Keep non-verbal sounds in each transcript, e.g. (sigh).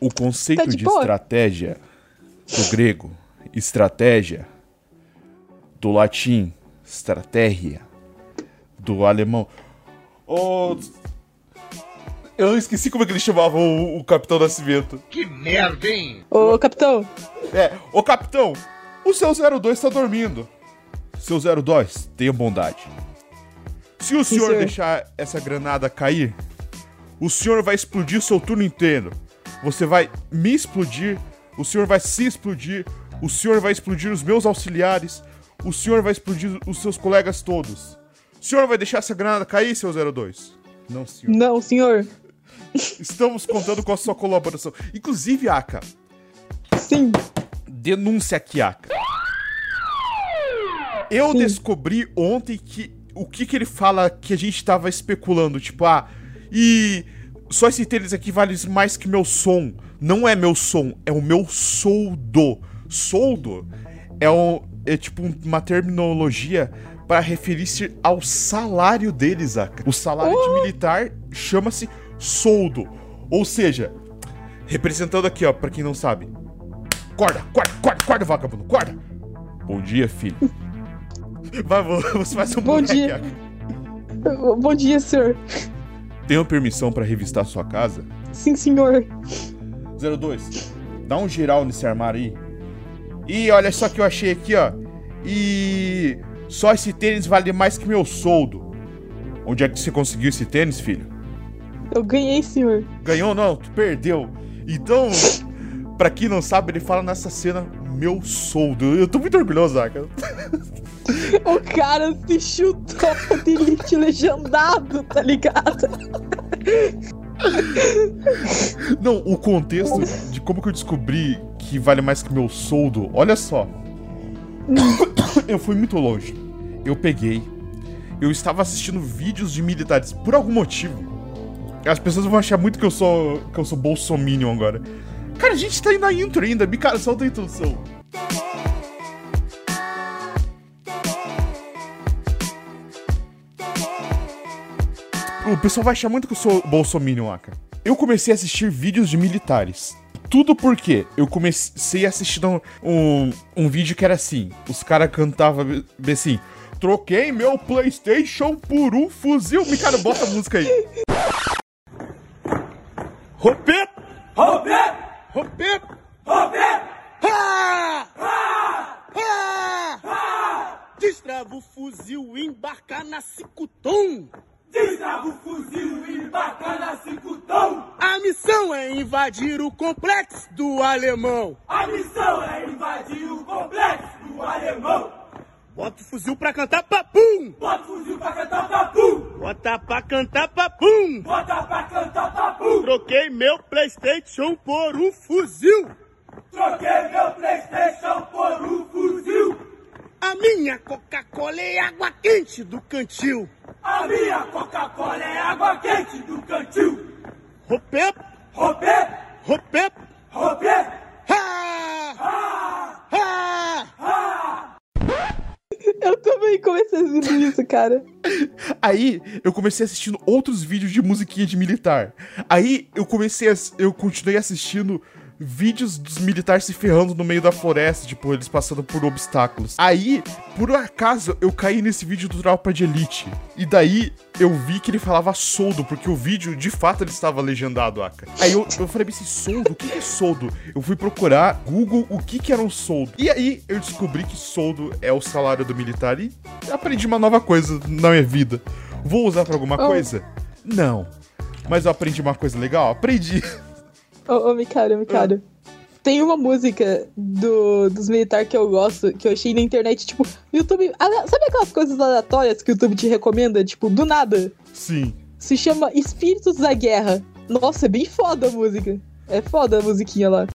O conceito Tá de de estratégia do grego, estratégia, do latim, estratégia, do alemão. Oh, eu esqueci como é que ele chamava o, o Capitão Nascimento. Que merda, hein? Ô, capitão, É, ô capitão, o seu 02 tá dormindo. Seu 02, tenha bondade. Se o senhor senhor. deixar essa granada cair, o senhor vai explodir seu turno inteiro. Você vai me explodir, o senhor vai se explodir, o senhor vai explodir os meus auxiliares, o senhor vai explodir os seus colegas todos. O senhor vai deixar essa granada cair, seu 02? Não, senhor. não, senhor. (laughs) Estamos contando com a sua colaboração. Inclusive, Aka, Sim. denúncia aqui, Aka. Eu Sim. descobri ontem que o que, que ele fala que a gente tava especulando, tipo, ah, e só esse tênis aqui vale mais que meu som. Não é meu som, é o meu soldo. Soldo é, um, é tipo uma terminologia para referir-se ao salário deles, Aka. O salário de militar chama-se soldo. Ou seja, representando aqui, ó, pra quem não sabe. Corda, corda, corda, corda, vagabundo, corda! Bom dia, filho. (laughs) Vai, você faz um Bom dia. Aka. Bom dia, senhor. Tenho permissão pra revistar sua casa? Sim, senhor. 02, dá um geral nesse armário aí. E olha só que eu achei aqui, ó. E só esse tênis vale mais que meu soldo. Onde é que você conseguiu esse tênis, filho? Eu ganhei, senhor. Ganhou não? Tu perdeu. Então, pra quem não sabe, ele fala nessa cena meu soldo. Eu tô muito orgulhoso, Zaka. O cara o Tropa de Elite legendado, tá ligado? Não, o contexto de como que eu descobri que vale mais que meu soldo, olha só. Eu fui muito longe. Eu peguei. Eu estava assistindo vídeos de militares por algum motivo. As pessoas vão achar muito que eu sou que eu sou bolsominion agora. Cara, a gente tá aí na intro ainda. Me cara, solta a introdução. O pessoal vai achar muito que eu sou bolsominion, Aka. Eu comecei a assistir vídeos de militares. Tudo porque eu comecei assistindo um, um vídeo que era assim: os caras cantavam assim. Troquei meu PlayStation por um fuzil. Me cara, bota a música aí. Roupê! Roberto! Roupê! Roberto! Destrava o fuzil e embarca na Cicutum. Destrava o fuzil e embarca na Cicutão! A missão é invadir o complexo do alemão. A missão é invadir o complexo do alemão! Bota o fuzil pra cantar papum. Bota o fuzil pra cantar papu! Bota pra cantar papum. Bota pra cantar papu! Troquei meu Playstation por um fuzil. Troquei meu Playstation por um fuzil! A minha Coca-Cola é água quente do cantil. A minha Coca-Cola é água quente do cantil! Roberto! ha, ha, ha. Eu também comecei assistindo isso, cara. Aí eu comecei assistindo outros vídeos de musiquinha de militar. Aí eu comecei a, eu continuei assistindo vídeos dos militares se ferrando no meio da floresta, tipo, eles passando por obstáculos. Aí, por acaso, eu caí nesse vídeo do Tropa de Elite. E daí eu vi que ele falava soldo, porque o vídeo, de fato, ele estava legendado, Aka. Aí eu, eu falei assim, soldo? O que é soldo? Eu fui procurar Google o que que era um soldo. E aí eu descobri que soldo é o salário do militar e aprendi uma nova coisa na minha vida. Vou usar pra alguma Oh. coisa? Não. Mas eu aprendi uma coisa legal? Aprendi. (laughs) Ô, ô Micário, Micário. Tem uma música do, dos militares que eu gosto, que eu achei na internet, tipo, YouTube. Sabe aquelas coisas aleatórias que o YouTube te recomenda, tipo, do nada? Sim. Se chama Espíritos da Guerra. Nossa, é bem foda a música. É foda a musiquinha lá.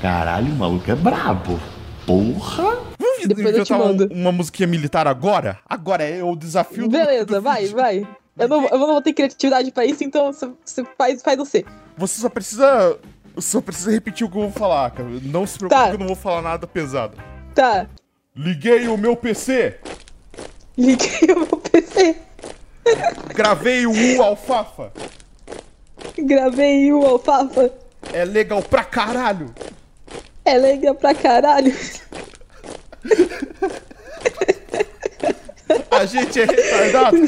Caralho, o maluco é brabo. Porra! Vamos Depois eu te mando. uma musiquinha militar agora? Agora é o desafio do. Beleza, do vai, vídeo. vai. Eu não, eu não vou ter criatividade pra isso, então você- você faz, faz você. Você só precisa. Só precisa repetir o que eu vou falar, cara. Não se preocupe Tá. que eu não vou falar nada pesado. Tá, Liguei o meu PC, liguei o meu PC, gravei o U alfafa. gravei o alfafa. É legal pra caralho. É legal pra caralho. (laughs) A gente é retardado. (laughs)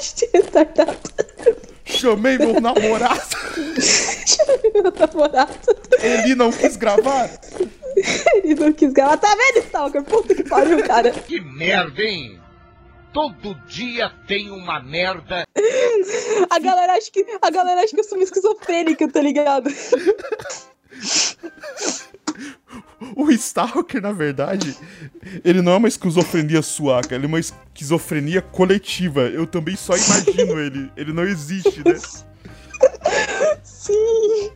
Gente, retardado. Chamei meu namorado. Meu namorado. Ele não quis gravar. Ele não quis gravar. Tá vendo, Stalker? Puta que pariu, cara. Que merda, hein? Todo dia tem uma merda. (laughs) A galera acha que, a galera acha que eu sou uma esquizofrênica, tá ligado? (laughs) O Stalker, na verdade, ele não é uma esquizofrenia suaca, ele é uma esquizofrenia coletiva. Eu também só imagino (laughs) ele. Ele não existe, né? Sim.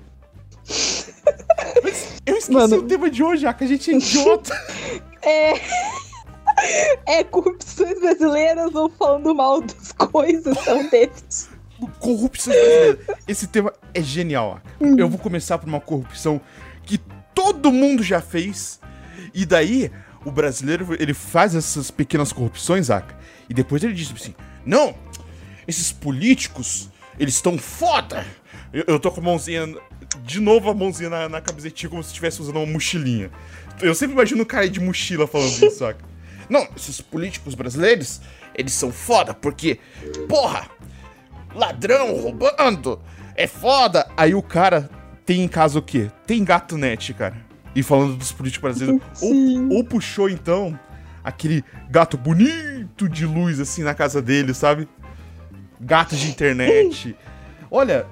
Eu esqueci Mano. o tema de hoje, Aka. A gente é idiota. É. É corrupções brasileiras ou falando mal das coisas são deles. Corrupção brasileira. Esse tema é genial, Aka. Eu vou começar por uma corrupção que todo mundo já fez. E daí, o brasileiro, ele faz essas pequenas corrupções, Aka. E depois ele diz assim: Não, esses políticos, eles estão foda. Eu, eu tô com a mãozinha, de novo a mãozinha na, na camisetinha, como se estivesse usando uma mochilinha. Eu sempre imagino um cara de mochila falando isso, saca? Não, esses políticos brasileiros, eles são foda, porque, porra, ladrão roubando, é foda. Aí o cara tem em casa o quê? Tem gato net, cara. E falando dos políticos brasileiros, ou, ou puxou então aquele gato bonito de luz assim na casa dele, sabe? Gato de internet. Olha,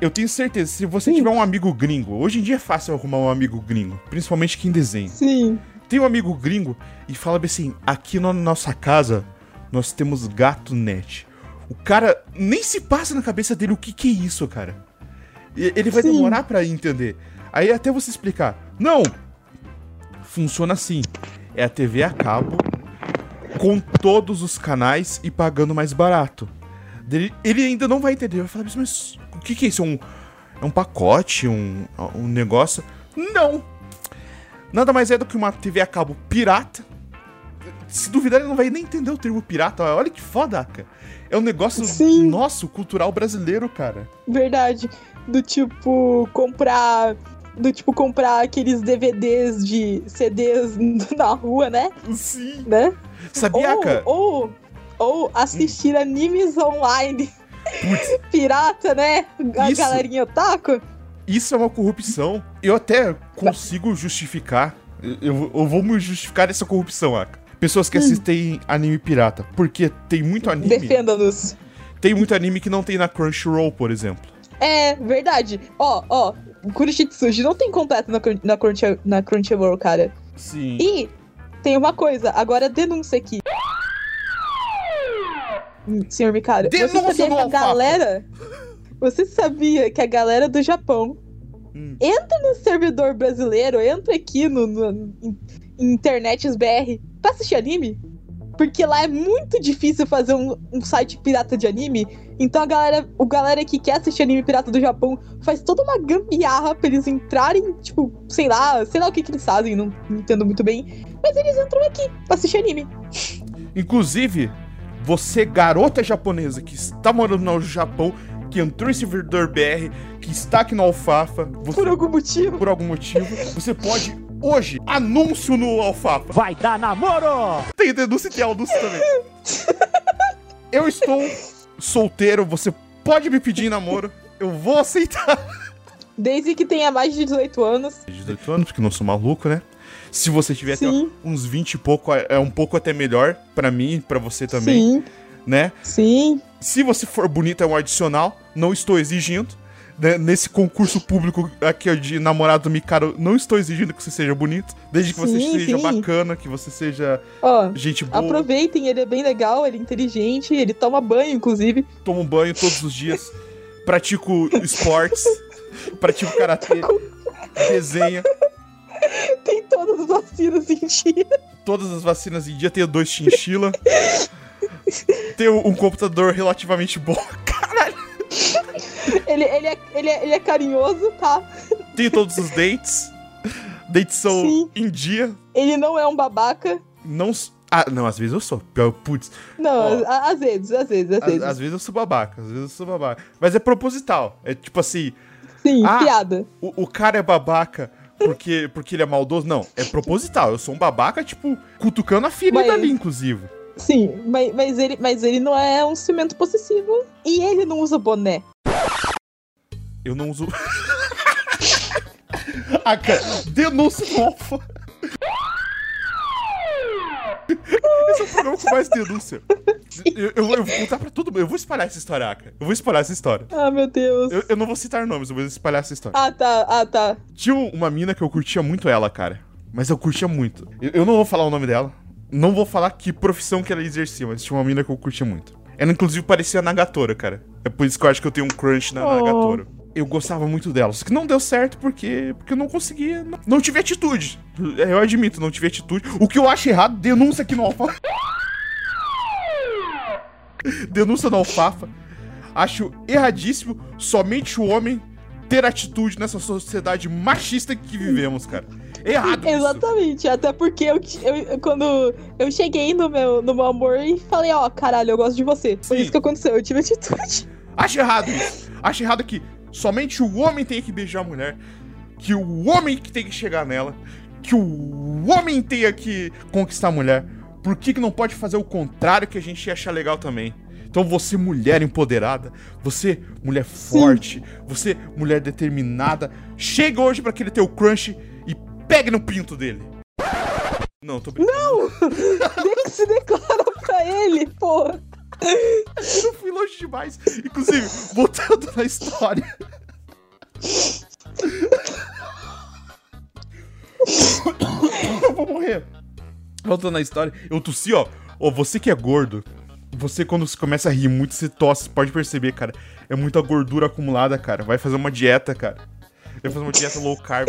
eu tenho certeza, se você tiver um amigo gringo, hoje em dia é fácil arrumar um amigo gringo, principalmente quem desenha. Sim. Tem um amigo gringo e fala assim: aqui na nossa casa nós temos gato net. O cara nem se passa na cabeça dele o que, que é isso, cara. Ele vai Sim. demorar pra entender. Aí até você explicar: não, funciona assim: é a TV a cabo com todos os canais e pagando mais barato. Ele, ainda não vai entender. Vai falar, mas, mas o que, que é isso? É um, é um pacote? Um, um negócio? Não! Nada mais é do que uma TV a cabo pirata. Se duvidar, ele não vai nem entender o termo pirata. Olha que foda, cara. É um negócio Sim. nosso, cultural brasileiro, cara. Verdade. Do tipo, comprar. Do tipo, comprar aqueles DVDs de CDs (laughs) na rua, né? Sim. Né? Sabia, ou, cara? ou, ou assistir animes online. Putz, (laughs) Pirata, né? A Isso. galerinha otaku. Isso é uma corrupção. Eu até consigo justificar. Eu, eu vou me justificar essa corrupção, Aka. Pessoas que assistem anime pirata. Porque tem muito anime. Defenda-nos. Tem muito anime que não tem na Crunchyroll, por exemplo. É, verdade. Ó, ó, Kurishitsuji não tem completo na, na, Crunchy, na Crunchyroll, cara. Sim. E tem uma coisa, agora denúncia aqui. Hum, Senhor Mikado, você Denúncia sabia no que a galera. Você sabia que a galera do Japão Hum. entra no servidor brasileiro, entra aqui no, no internets BR pra assistir anime? Porque lá é muito difícil fazer um, um site pirata de anime. Então a galera, o galera que quer assistir anime pirata do Japão faz toda uma gambiarra pra eles entrarem, tipo, sei lá, sei lá o que, que eles fazem, não, não entendo muito bem. Mas eles entram aqui pra assistir anime. Inclusive, você, garota japonesa que está morando no Japão, que entrou em servidor BR, que está aqui no Alfafa, você, Por algum motivo. por algum motivo, você pode hoje, anúncio no Alfafa. Vai dar namoro! Tem denúncia e tem anúncio também. (laughs) Eu estou solteiro, você pode me pedir em namoro, eu vou aceitar. Desde que tenha mais de 18 anos. 18 anos, porque não sou maluco, né? Se você tiver até uns 20 e pouco, é um pouco até melhor pra mim, pra você também, Sim, né? sim. Se você for bonito, é um adicional. Não estou exigindo. né? Nesse concurso público aqui de namorado do Mikaro, não estou exigindo que você seja bonito. Desde que você Sim, seja sim. bacana, que você seja Ó, gente boa, aproveitem, ele é bem legal, ele é inteligente, ele toma banho, inclusive. toma um banho todos os dias, (laughs) pratico esportes, pratico karatê, desenha. todas as vacinas em dia. Todas as vacinas em dia, tenho dois chinchila. (laughs) (laughs) tenho um computador relativamente bom. (laughs) Caralho. Ele, ele, é, ele, é, ele é carinhoso, tá? Tenho todos os dentes. Dentes são Sim. em dia. Ele não é um babaca. Não. Ah, não, às vezes eu sou. Pior, Putz. Não, Ó. às vezes, às vezes, às Às, vezes. às vezes eu sou babaca, às vezes eu sou babaca. Mas é proposital. É tipo assim, Sim, Ah. piada. o, o cara é babaca porque, porque ele é maldoso. Não, é proposital. Eu sou um babaca, tipo, cutucando a ferida Mas- ali, inclusive. Sim, mas, mas, ele, mas ele não é um cimento possessivo. E ele não usa boné. Eu não uso. (laughs) ah, cara, denúncia no alfa. Esse é o programa com mais denúncia. Eu, eu- eu vou contar pra todo mundo. Eu vou espalhar essa história, Aka. Eu vou espalhar essa história. Ah, meu Deus. Eu, eu não vou citar nomes, eu vou espalhar essa história. Ah, tá, ah, tá. Tinha uma mina que eu curtia muito ela, cara. Mas eu curtia muito. Eu, eu não vou falar o nome dela. Não vou falar que profissão que ela exercia, mas tinha uma mina que eu curtia muito. Ela, inclusive, parecia a Nagatoro, cara. É por isso que eu acho que eu tenho um crush na Oh. Nagatoro. Eu gostava muito dela, só que não deu certo porque, porque eu não conseguia. Não, não tive atitude. Eu admito, não tive atitude. O que eu acho errado, denúncia aqui no Alfafa. (laughs) denúncia no Alfafa. Acho erradíssimo somente o homem ter atitude nessa sociedade machista que vivemos, cara. Errado isso. Exatamente, até porque eu, eu- quando eu cheguei no meu, no meu amor e falei, ó, caralho, eu gosto de você. Foi Sim. isso que aconteceu, eu tive atitude. (laughs) Acho errado isso. Acho errado que somente o homem tem que beijar a mulher, que o homem que tem que chegar nela, que o homem tenha que conquistar a mulher. Por que, que não pode fazer o contrário que a gente ia achar legal também? Então você, mulher empoderada, você, mulher forte, você, mulher determinada, chega hoje pra aquele teu crush pegue no pinto dele. Não, tô brincando. De- (laughs) Se declara pra ele, porra. Eu fui longe demais. Inclusive, voltando na história. Eu vou morrer. Voltando na história, eu tossi, ó. Ó, você que é gordo, você quando você começa a rir muito, você tosse, pode perceber, cara. É muita gordura acumulada, cara. Vai fazer uma dieta, cara. Vai fazer uma dieta low carb,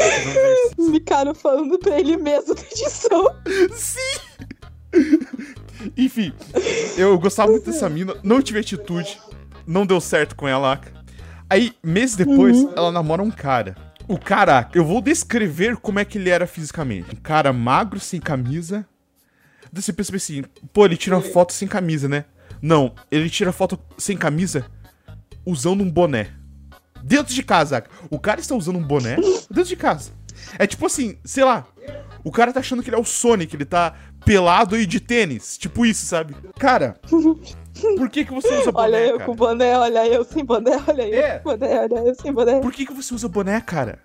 um. Ficaram falando pra ele mesmo na edição. Sim! Enfim, eu gostava muito dessa mina, não tive atitude, não deu certo com ela. Aí, meses depois, ela namora um cara. O cara, eu vou descrever como é que ele era fisicamente. Um cara magro, sem camisa. Daí você pensa assim, pô, ele tira foto sem camisa, né? Não, ele tira foto sem camisa usando um boné. Dentro de casa. O cara está usando um boné dentro de casa. É tipo assim, sei lá. O cara tá achando que ele é o Sonic, ele tá pelado e de tênis. Tipo isso, sabe? Cara, por que, que você usa boné, Olha eu cara? com boné, olha eu sem boné, olha eu É. com boné, olha eu sem boné. Por que, que você usa boné, cara?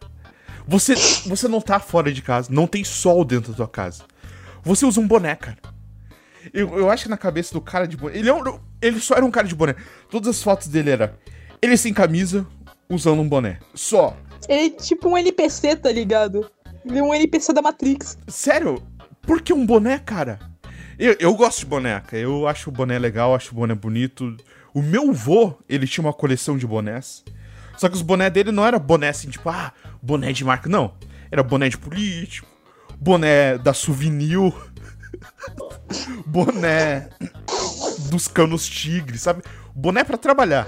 Você, você não tá fora de casa, não tem sol dentro da tua casa. Você usa um boné, cara. Eu, eu acho que na cabeça do cara de boné. Ele, é um- ele só era um cara de boné. Todas as fotos dele era ele sem camisa, usando um boné. Só. Ele é tipo um NPC, tá ligado? Ele é um NPC da Matrix. Sério? Por que um boné, cara? Eu, eu gosto de boné, cara. Eu acho o boné legal, acho o boné bonito. O meu vô, ele tinha uma coleção de bonés. Só que os bonés dele não era boné assim, tipo, ah, boné de marca. Não. Era boné de político, boné da Souvenir, (laughs) boné dos canos tigres, sabe? Boné pra trabalhar.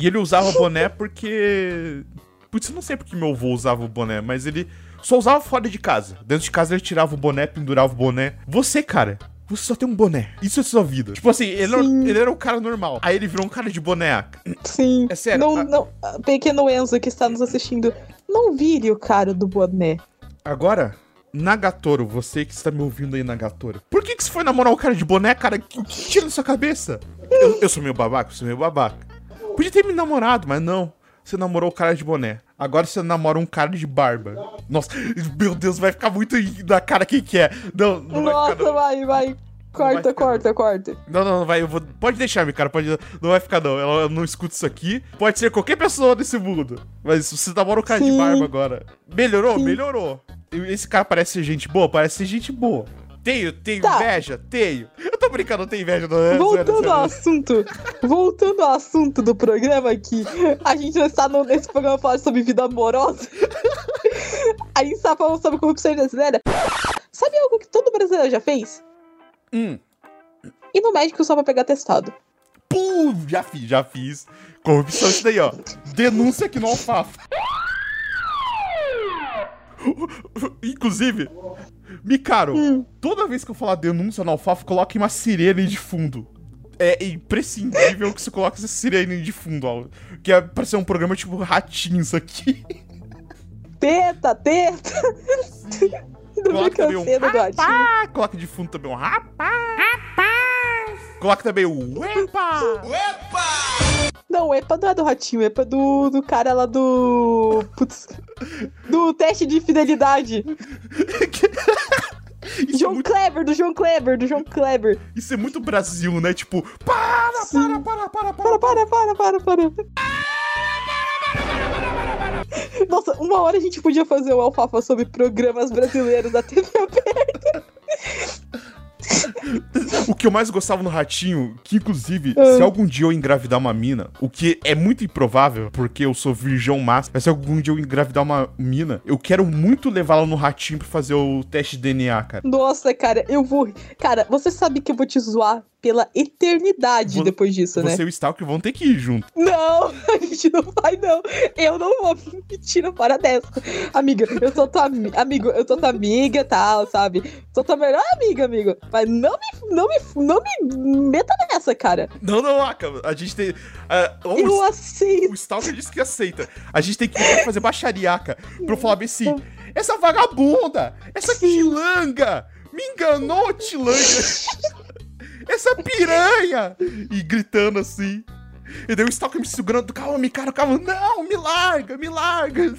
E ele usava boné porque. Putz, eu não sei porque meu avô usava o boné, mas ele só usava fora de casa. Dentro de casa ele tirava o boné, pendurava o boné. Você, cara, você só tem um boné. Isso é sua vida. Tipo assim, ele, era, ele era um cara normal. Aí ele virou um cara de boné. Sim. É sério, Não, a- não, pequeno Enzo que está nos assistindo, não vire o cara do boné. Agora, Nagatoro, você que está me ouvindo aí, Nagatoro. Por que, que você foi namorar o cara de boné, cara? O que, que tira na sua cabeça? Eu, eu sou meio babaca, eu sou meio babaca. Podia ter me namorado, mas não. Você namorou o cara de boné. Agora você namora um cara de barba. Nossa, meu Deus, vai ficar muito na cara quem que é. Não, não vai Nossa, ficar. Não. vai, vai. vai Corta, corta, corta. não, não, não vai. Vou, pode deixar, meu cara. Pode, não vai ficar, não. Ela não escuta isso aqui. Pode ser qualquer pessoa nesse mundo. Mas você namora o cara de Sim. barba agora. Melhorou? Sim. Melhorou. Esse cara parece ser gente boa? Parece ser gente boa. Tenho, tenho Tá. inveja? Tenho. Eu tô brincando, não tenho inveja, não? Voltando ao assunto, voltando ao assunto do programa aqui, a gente não está no- nesse programa falando sobre vida amorosa. A gente tá falando sobre corrupção brasileira. Sabe algo que todo brasileiro já fez? Hum. Ir no médico só pra pegar testado. Pum, já fiz, já fiz. Corrupção isso daí, ó. Denúncia aqui no Alfafa. Inclusive, Micaro, Hum. toda vez que eu falar denúncia no Alfafa, coloque uma sirene de fundo. É imprescindível que você coloque essa sirene de fundo, ó. Que é pra ser um programa tipo ratinhos aqui. Teta, teta. Do Coloca também um. Ah, coloca de fundo também um rapaz. Rapaz. Coloca também o epa. Não, o EPA não é do ratinho, o EPA é do, do cara lá do. Putz. Do teste de fidelidade. (laughs) Isso é, João muito, Kleber, do João Kleber, do João Kleber. isso é muito Brasil, né? Tipo, para, para, para, para, para. Para, para, para, para, para. Nossa, uma hora a gente podia fazer o alfafa sobre programas brasileiros da TV aberta. O que eu mais gostava no Ratinho, que inclusive, Ah. se algum dia eu engravidar uma mina, o que é muito improvável, porque eu sou virgão máximo, mas se algum dia eu engravidar uma mina, eu quero muito levá-la no Ratinho pra fazer o teste de DNA, cara. Nossa, cara, eu vou. Cara, você sabe que eu vou te zoar pela eternidade Vo- depois disso, né? Você e o Stalker vão ter que ir junto. Não, (laughs) a gente não vai, não. Eu não vou. Mentira, para dessa. Amiga, eu sou tua ami- amigo, eu sou tua amiga tal, sabe? Sou tua melhor amiga, amigo. Mas não me, não me, não me meta nessa, cara. Não, não, Aka, a gente tem. ah, o, Eu aceito. o Stalker disse que aceita. A gente tem que fazer baixaria, Aka, pra eu falar bem assim: essa vagabunda, essa quilanga, me enganou, tilanga. (laughs) essa piranha! E gritando assim. E daí o Stalker me segurando, calma, me cara, calma, não, me larga, me larga. (laughs)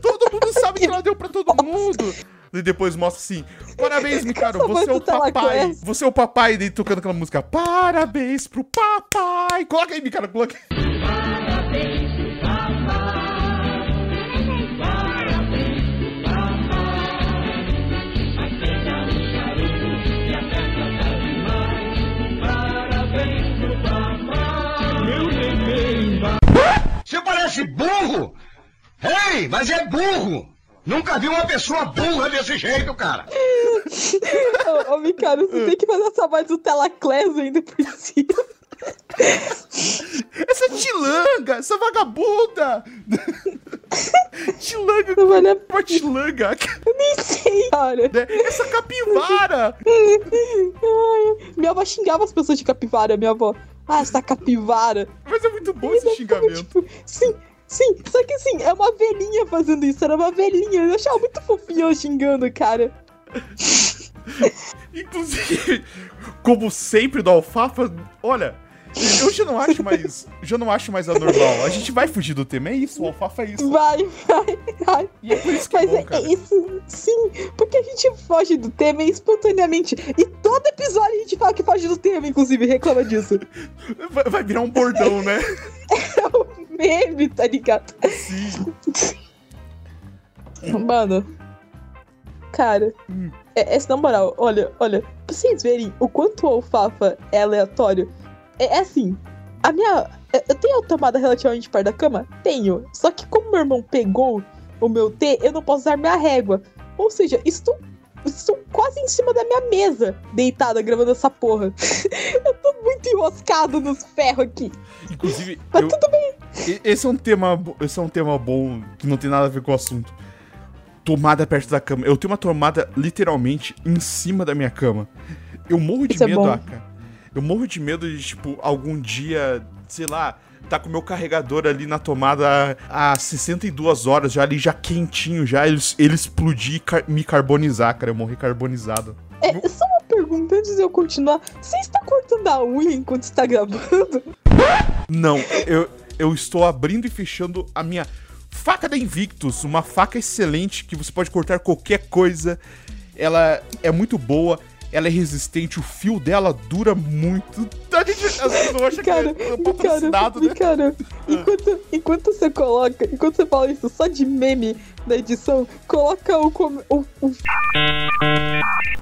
todo mundo sabe que ela deu pra todo mundo. E depois mostra assim, parabéns, Micaro, Essa você é o Telaclass. papai. Você é o papai, daí tocando aquela música, parabéns pro papai. Coloca aí, Micaro, coloca aí. Você parece burro! Ei, mas é burro! Nunca vi uma pessoa burra desse jeito, cara! Ô, ô Micaro, você tem que fazer essa voz do Telaclass ainda por cima. Essa tilanga, essa vagabunda. Tilanga, Não vale a uma tilanga. nem sei, cara. Essa capivara. Minha avó xingava as pessoas de capivara, minha avó. Ah, essa capivara. Mas é muito bom esse xingamento. Tipo, sim, sim. Só que assim, é uma velhinha fazendo isso. Era uma velhinha. Eu achava muito fofinho eu xingando, cara. Inclusive, como sempre do Alfafa, olha, eu já não acho mais, já não acho mais anormal. A gente vai fugir do tema, é isso, o Alfafa é isso. Vai, vai, vai. E é por isso que é Mas bom, é, cara. é isso, sim, porque a gente foge do tema espontaneamente. E todo episódio a gente fala que foge do tema, inclusive, reclama disso. (laughs) Vai, vai virar um bordão, né? (laughs) É um meme, tá ligado? Sim. Mano, cara, é, é na moral, olha, olha, pra vocês verem o quanto o alfafa é aleatório, é, é assim, a minha. eu- tenho a tomada relativamente perto da cama? Tenho. Só que como meu irmão pegou o meu T, eu não posso usar minha régua. Ou seja, estou, estou quase em cima da minha mesa, deitada, gravando essa porra. (laughs) eu tô muito enroscado nos ferros aqui. Inclusive, Mas eu- tudo bem. esse é um tema, esse é um tema bom que não tem nada a ver com o assunto. Tomada perto da cama. Eu tenho uma tomada literalmente em cima da minha cama. Eu morro de Isso é medo, bom. Aka. Eu morro de medo de, tipo, algum dia, sei lá, tá com o meu carregador ali na tomada há 62 horas, já ali, já quentinho, já, ele, ele explodir e car- me carbonizar, cara. Eu morri carbonizado. É, só uma pergunta antes de eu continuar. Você está cortando a unha enquanto está gravando? Não, eu, eu estou abrindo e fechando a minha faca da Invictus, uma faca excelente que você pode cortar qualquer coisa. Ela é muito boa, ela é resistente, o fio dela dura muito. A gente não acha Cara, que é cara, patrocinado, né? cara, enquanto, enquanto você coloca, enquanto você fala isso só de meme na edição, coloca o, com- o, o,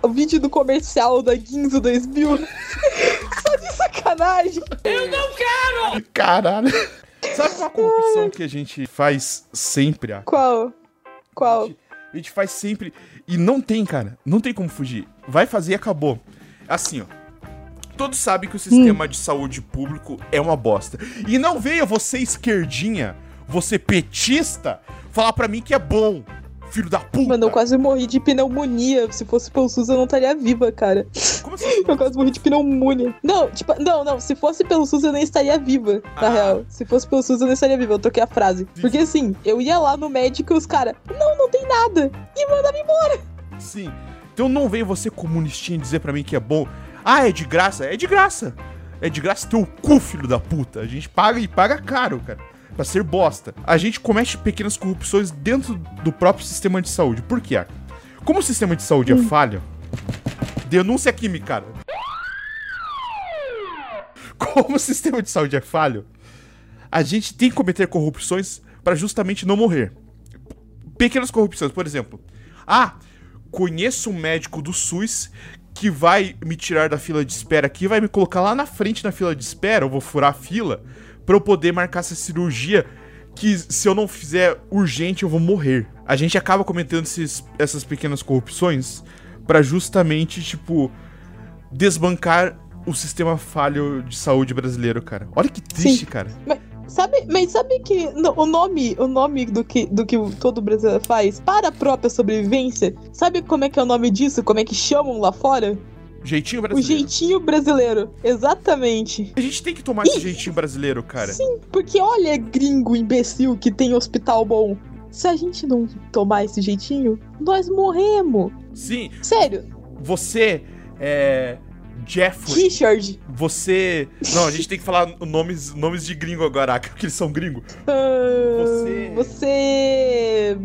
o vídeo do comercial da Ginzo 2000. (laughs) só de sacanagem. Caralho. Sabe uma corrupção que a gente faz sempre, ah? Qual? Qual? A gente faz sempre. E não tem, cara. Não tem como fugir. Vai fazer e acabou. Assim, ó. Todos sabem que o sistema de saúde público é uma bosta. E não venha você, esquerdinha, você petista, falar pra mim que é bom. Filho da puta. Mano, eu quase morri de pneumonia. Se fosse pelo SUS, eu não estaria viva, cara. Como assim? Eu quase morri de pneumonia. Não, tipo, não, não. Se fosse pelo SUS, eu nem estaria viva, na Ah. real. Se fosse pelo SUS, eu nem estaria viva. Eu troquei a frase. Porque assim, eu ia lá no médico e os caras, não, não tem nada. E mandava embora. Sim. Então não vem você, comunistinha, dizer pra mim que é bom. Ah, é de graça? É de graça. É de graça teu cu, filho da puta. A gente paga e paga caro, cara. Pra ser bosta. A gente comete pequenas corrupções dentro do próprio sistema de saúde. Por quê? Como o sistema de saúde é falho, denúncia aqui, cara. Como o sistema de saúde é falho, a gente tem que cometer corrupções pra justamente não morrer. Pequenas corrupções, por exemplo. Ah, conheço um médico do SUS que vai me tirar da fila de espera aqui, vai me colocar lá na frente na fila de espera, eu vou furar a fila, pra eu poder marcar essa cirurgia que se eu não fizer urgente eu vou morrer. A gente acaba cometendo esses- essas pequenas corrupções pra justamente, tipo, desbancar o sistema falho de saúde brasileiro, cara. Olha que triste, Sim. cara. Sabe, mas sabe que o nome, o nome do que, do que todo brasileiro faz para a própria sobrevivência, sabe como é que é o nome disso? Como é que chamam lá fora? Jeitinho O brasileiro. jeitinho brasileiro. Exatamente. A gente tem que tomar esse jeitinho brasileiro, cara. Sim, porque olha, gringo imbecil que tem hospital bom. Se a gente não tomar esse jeitinho, nós morremos. Sim, Sério, você é. Jeffrey. Richard. Você. Não, a gente tem que falar nomes, nomes de gringo agora, (laughs) porque eles são gringo. ah, Você- Você.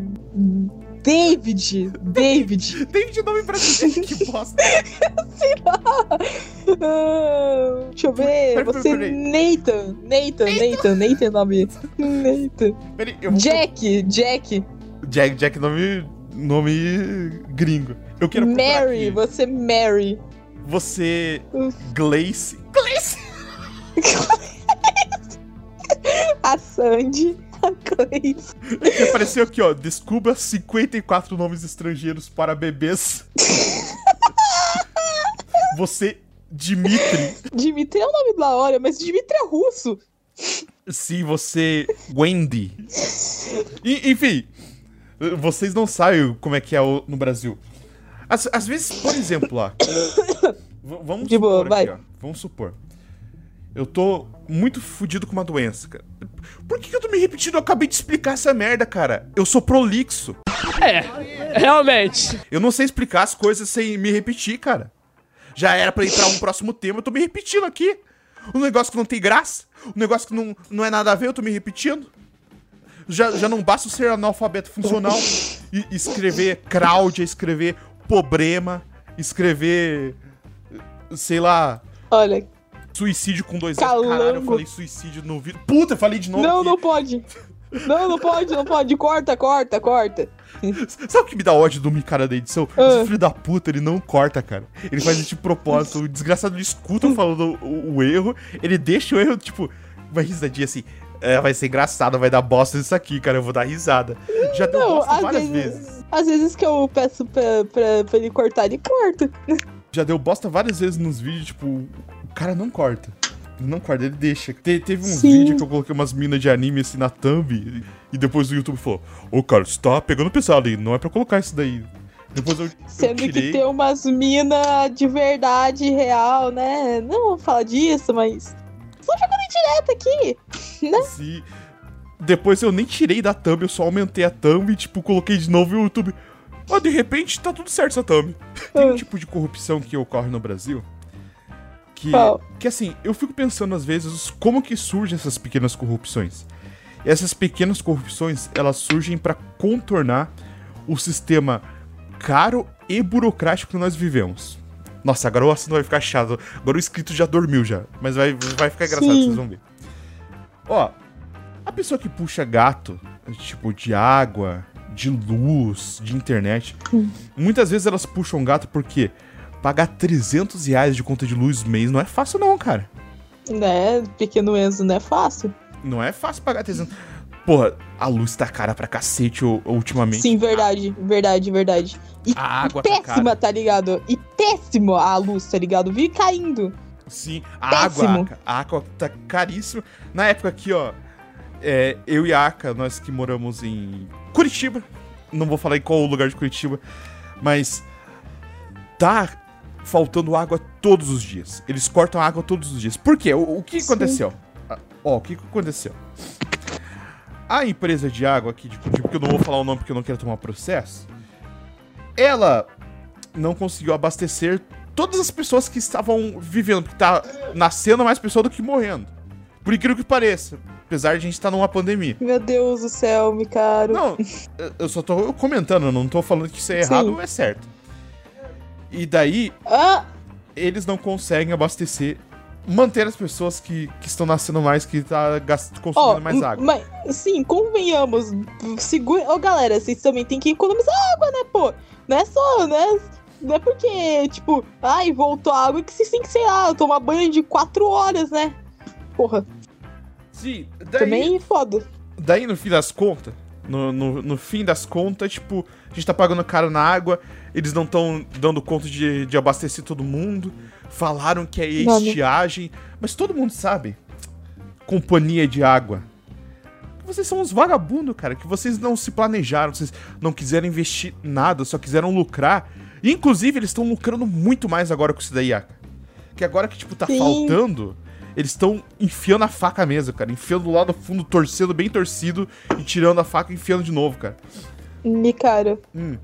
David. David. (laughs) David é nome brasileiro, que (laughs) bosta. Ah, deixa eu ver. Peraí, Você. peraí. Nathan. Nathan, Nathan, Nathan é nome. Nathan. Peraí, eu vou. Jack, Jack. Jack, Jack, nome. Nome gringo. Eu quero Mary, você Mary. Você. Glace. Glace! (laughs) A Sandy. A Cleis. Apareceu aqui, ó. Descubra 54 nomes estrangeiros para bebês. (laughs) Você. Dimitri. Dimitri é um nome da hora, mas Dimitri é russo. Sim, você. Wendy. E- enfim, vocês não sabem como é que é o- no Brasil. Às, às vezes, por exemplo, lá. (coughs) v- vamos De boa, supor aqui, ó. Vamos supor. Eu tô muito fudido com uma doença, cara. Por que, que eu tô me repetindo? Eu acabei de explicar essa merda, cara. Eu sou prolixo. Realmente. Eu não sei explicar as coisas sem me repetir, cara. Já era pra ir pra um próximo tema, eu tô me repetindo aqui. Um negócio que não tem graça, um negócio que não, não é nada a ver, eu tô me repetindo. Já, já não basta ser analfabeto funcional e escrever Cláudia, escrever problema, escrever, sei lá, Olha, suicídio com dois S. Calango. Caralho, eu falei suicídio no vídeo. Puta, eu falei de novo. não, aqui. não pode. Não, não pode, não pode. Corta, corta, corta. (laughs) Sabe o que me dá ódio do cara da edição? Ah. Esse filho da puta, ele não corta, cara. Ele faz isso de propósito. O desgraçado escuta falando o, o erro, ele deixa o erro, tipo, uma risadinha assim. É, vai ser engraçado, vai dar bosta isso aqui, cara. Eu vou dar risada. Já deu Não, bosta várias vezes, vezes. às vezes que eu peço pra, pra, pra ele cortar, ele corta. Já deu bosta várias vezes nos vídeos, tipo, cara não corta. Ele não corta, ele deixa. Te- teve um Sim. vídeo que eu coloquei umas minas de anime assim na thumb e, e depois o YouTube falou: Ô, cara, você tá pegando pesado aí, não é pra colocar isso daí. Depois eu, eu Sendo tirei. que tem umas minas de verdade real, né? Não vou falar disso, mas. Só jogando direto aqui. Né? Sim. Depois eu nem tirei da thumb, eu só aumentei a thumb e, tipo, coloquei de novo e o YouTube. Ó, de repente tá tudo certo essa thumb. (laughs) Tem um Ah. tipo de corrupção que ocorre no Brasil. Que, Qual? que assim, eu fico pensando às vezes como que surgem essas pequenas corrupções. E essas pequenas corrupções, elas surgem pra contornar o sistema caro e burocrático que nós vivemos. Nossa, agora o assunto vai ficar chato. Agora o inscrito já dormiu já. Mas vai, vai ficar engraçado, Sim. vocês vão ver. Ó, a pessoa que puxa gato, tipo, de água, de luz, de internet, muitas vezes elas puxam gato porque pagar 300 reais de conta de luz mês não é fácil não, cara. Né? Pequeno Enzo não é fácil. Não é fácil pagar 300. Porra, a luz tá cara pra cacete ultimamente. Sim, verdade, verdade, verdade. E A água tá péssima, cara. tá ligado? E péssimo a luz, tá ligado? Vi caindo. Sim, a água, Péssimo. Aca, a água tá caríssima. Na época aqui, ó, é, eu e a Aka, nós que moramos em Curitiba, não vou falar em qual lugar de Curitiba, mas tá faltando água todos os dias. Eles cortam água todos os dias. Por quê? O, o que Sim. aconteceu? Ah, Ó, o que aconteceu? A empresa de água aqui de Curitiba, que eu não vou falar o nome porque eu não quero tomar processo, ela não conseguiu abastecer todas as pessoas que estavam vivendo, porque tá nascendo mais pessoas do que morrendo. Por incrível que pareça, apesar de a gente estar numa pandemia. Meu Deus do céu, me caro. Não, (laughs) eu- só tô comentando, eu não tô falando que isso é Sim. errado ou é certo. E daí, Ah, eles não conseguem abastecer, manter as pessoas que, que estão nascendo mais, que tá consumindo mais água. mas sim, convenhamos. Segura. Ô, galera, vocês também tem que economizar água, né, pô? Não é só, né? Não é porque, tipo, ai, voltou a água que vocês têm que, sei lá, tomar banho de quatro horas, né? Porra, Sim, daí, também foda. daí no fim das contas, no, no, no fim das contas, tipo, a gente tá pagando caro na água, eles não estão dando conta de, de abastecer todo mundo, falaram que é estiagem, mas todo mundo sabe, companhia de água, vocês são uns vagabundos, cara, que vocês não se planejaram, vocês não quiseram investir nada, só quiseram lucrar, e inclusive eles estão lucrando muito mais agora com isso daí, Aka. Que agora que, tipo, tá Sim. faltando, eles estão enfiando a faca mesmo, cara. Enfiando lá no fundo, torcendo bem torcido e tirando a faca e enfiando de novo, cara. Me cara, Hum.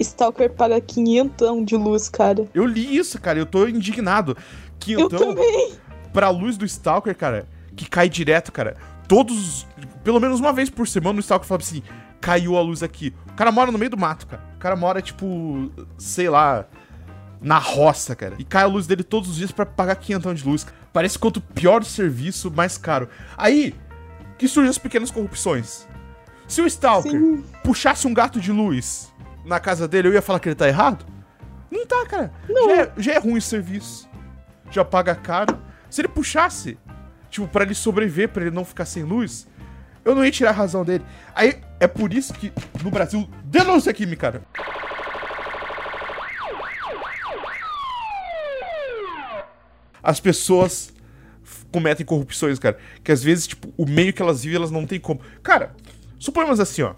Stalker paga 500 de luz, cara. Eu li isso, cara. Eu tô indignado. Que Eu então, também. pra luz do Stalker, cara, que cai direto, cara. Todos. Pelo menos uma vez por semana o Stalker fala assim: caiu a luz aqui. O cara mora no meio do mato, cara. O cara mora, tipo, sei lá. Na roça, cara. E cai a luz dele todos os dias pra pagar 500 de luz. Parece quanto pior o serviço, mais caro. Aí, que surgem as pequenas corrupções. Se o Stalker Sim. puxasse um gato de luz na casa dele, eu ia falar que ele tá errado? Não tá, cara. Já é, já é ruim o serviço. Já paga caro. Se ele puxasse, tipo, pra ele sobreviver, pra ele não ficar sem luz, eu não ia tirar a razão dele. Aí, é por isso que no Brasil, denúncia aqui, cara. As pessoas cometem corrupções, cara. Que às vezes, tipo, o meio que elas vivem, elas não tem como. Cara, suponhamos assim, ó.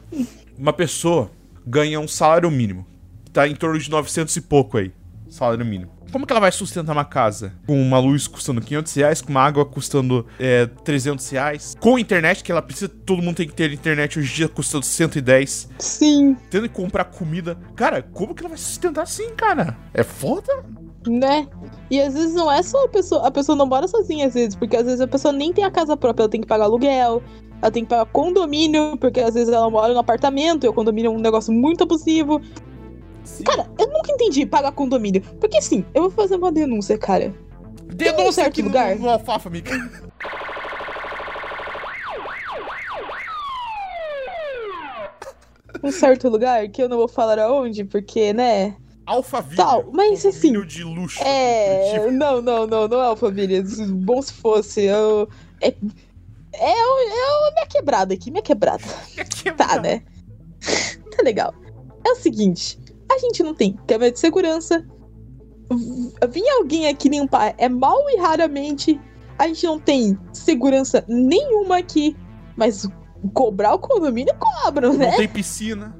Uma pessoa ganha um salário mínimo. Tá em torno de 900 e pouco aí. Salário mínimo. Como que ela vai sustentar uma casa? Com uma luz custando 500 reais, com uma água custando é, 300 reais. Com internet, que ela precisa, todo mundo tem que ter internet hoje em dia, custando 110. Sim, Tendo que comprar comida. Cara, como que ela vai sustentar assim, cara? É foda? né? E às vezes não é só a pessoa. A pessoa não mora sozinha, às vezes, porque às vezes a pessoa nem tem a casa própria, ela tem que pagar aluguel, ela tem que pagar condomínio, porque às vezes ela mora no apartamento e o condomínio é um negócio muito abusivo. Cara, eu nunca entendi pagar condomínio. Porque assim, eu vou fazer uma denúncia, cara. Denúncia um certo aqui no, lugar? no alfafa, amiga. Um certo lugar que eu não vou falar aonde, porque, né? Alphaville. Tal, mas assim, de luxo. É. Tipo, Não, não, não, não é Alphaville. Bom se fosse. Eu, é, é, o- é a minha quebrada aqui, minha quebrada. (laughs) Tá, né? (laughs) tá legal. É o seguinte: a gente não tem câmera de segurança. Vinha alguém aqui limpar é mal e raramente. A gente não tem segurança nenhuma aqui. Mas cobrar o condomínio cobram, né? Não tem piscina,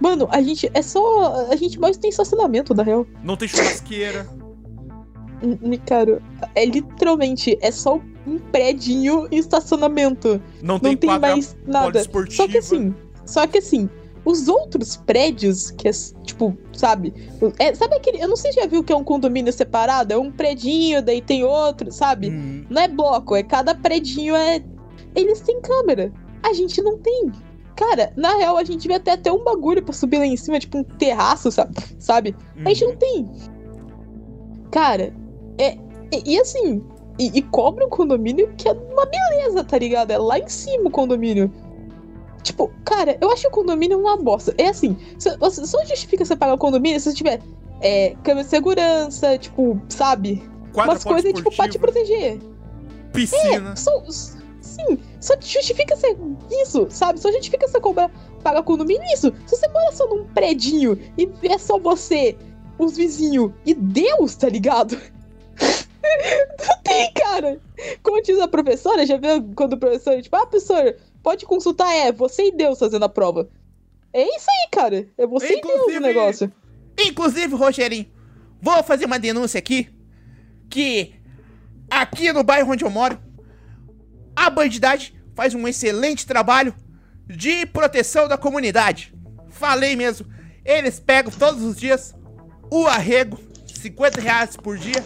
Mano, a gente é só. A gente mais tem estacionamento, na real. não tem churrasqueira. Hum, Cara, é literalmente, é só um prédio e estacionamento. Não tem, Não tem mais nada. Só que assim, só que assim, os outros prédios, que é, tipo, sabe? É, sabe aquele. Eu não sei se já viu que é um condomínio separado? É um predinho, daí tem outro, sabe? Hum, Não é bloco, é cada predinho é. Eles têm câmera. A gente não tem. Cara, na real, a gente devia ter até um bagulho pra subir lá em cima, tipo um terraço, sa- sabe? A gente não uhum. tem. Cara, é. E, e assim, e, e cobra um condomínio que é uma beleza, tá ligado? É lá em cima o condomínio. Tipo, cara, eu acho que o condomínio é uma bosta. É assim, só, você- só justifica você pagar o condomínio se você tiver é, câmera de segurança, tipo, sabe? Quadra Umas coisas, tipo, pra te proteger. Piscina. São, Sim, só justifica ser isso, sabe? Só justifica você cobrar, pagar condomínio isso. Se você mora só num predinho e é só você, os vizinhos e Deus, tá ligado? Não tem, cara. Como diz a professora, já viu quando o professor, tipo, ah, professor, pode consultar, é você e Deus fazendo a prova. É isso aí, cara. É você e Deus Inclusive- o negócio. Inclusive, Rogerinho, vou fazer uma denúncia aqui. Que aqui no bairro onde eu moro, a bandidade faz um excelente trabalho de proteção da comunidade. Falei mesmo. Eles pegam todos os dias o arrego, 50 reais por dia,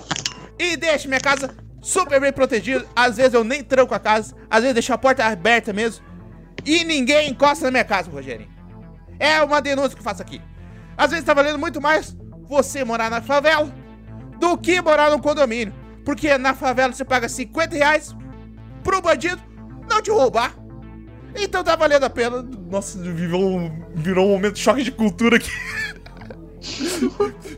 e deixam minha casa super bem protegida. Às vezes eu nem tranco a casa, às vezes deixo a porta aberta mesmo. E ninguém encosta na minha casa, Rogerinho. É uma denúncia que eu faço aqui. Às vezes tá valendo muito mais você morar na favela do que morar no condomínio. Porque na favela você paga 50 reais pro bandido não te roubar. Então tá valendo a pena. Nossa, virou virou um momento de choque de cultura aqui. (laughs)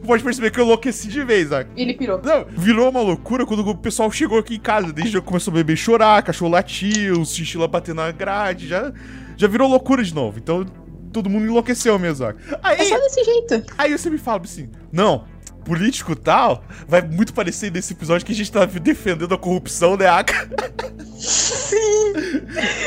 Pode perceber que eu enlouqueci de vez, Zac. Ele pirou. Não, virou uma loucura quando o pessoal chegou aqui em casa. Daí já começou a beber chorar, cachorro latir, os chinchila bater na grade. Já, já virou loucura de novo. Então todo mundo enlouqueceu mesmo, Zac. É Aí, só desse jeito. aí você me fala assim: não, político tal, vai muito parecer nesse episódio que a gente tá defendendo a corrupção, né, Aka?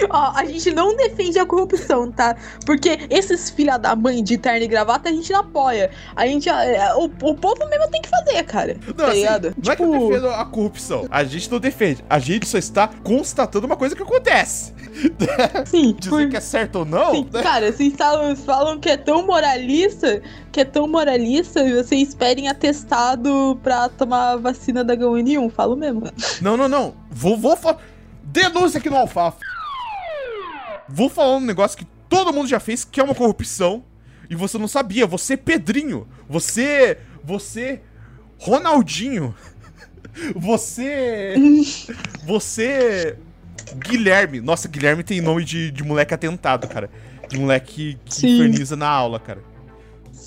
Ó, a gente não defende a corrupção, tá? Porque esses filha da mãe de terno e gravata a gente não apoia. A gente. é, o, o povo mesmo tem que fazer, cara. Não, tá assim, ligado? não é que eu defendo a corrupção. A gente não defende. A gente só está constatando uma coisa que acontece. sim, (laughs) Dizer por- que é certo ou não, Sim, né? cara, vocês falam, falam que é tão moralista, que é tão moralista, e vocês pedem atestado pra tomar a vacina da H1N1, falo mesmo. Não, não, não. Vou, vou falar. Denúncia aqui no Alfafa. Vou falar um negócio que todo mundo já fez, que é uma corrupção. E você não sabia. Você, Pedrinho. Você. Você. Ronaldinho. (laughs) Você. Você. Guilherme. Nossa, Guilherme tem nome de, de moleque atentado, cara. De moleque que Sim. inferniza na aula, cara.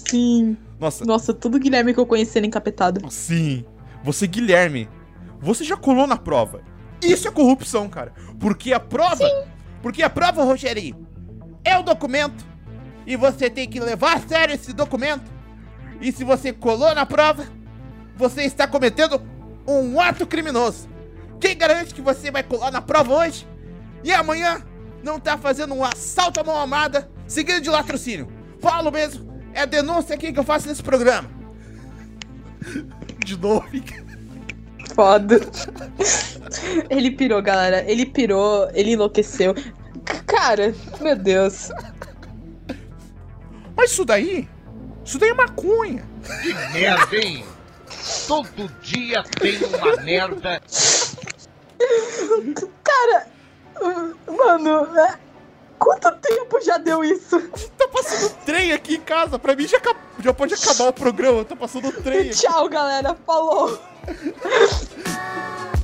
Sim. Nossa, Nossa, todo Guilherme que eu conheci era encapetado. Sim. Você, Guilherme, você já colou na prova. Isso é corrupção, cara. Porque a prova. Porque a prova, Rogerinho, é o documento. E você tem que levar a sério esse documento. E se você colou na prova, você está cometendo um ato criminoso. Quem garante que você vai colar na prova hoje e amanhã não tá fazendo um assalto à mão armada seguido de latrocínio? Falo mesmo, é a denúncia aqui que eu faço nesse programa. De novo. Foda. ele pirou, galera. Ele pirou, ele enlouqueceu. Cara, meu Deus. Mas isso daí, isso daí é maconha. Que merda, hein? Todo dia tem uma merda. Cara, mano, é- quanto tempo já deu isso? Passando trem aqui em casa. Pra mim já, já pode acabar o programa. Tá passando trem (laughs) aqui. Tchau, galera. Falou. (laughs)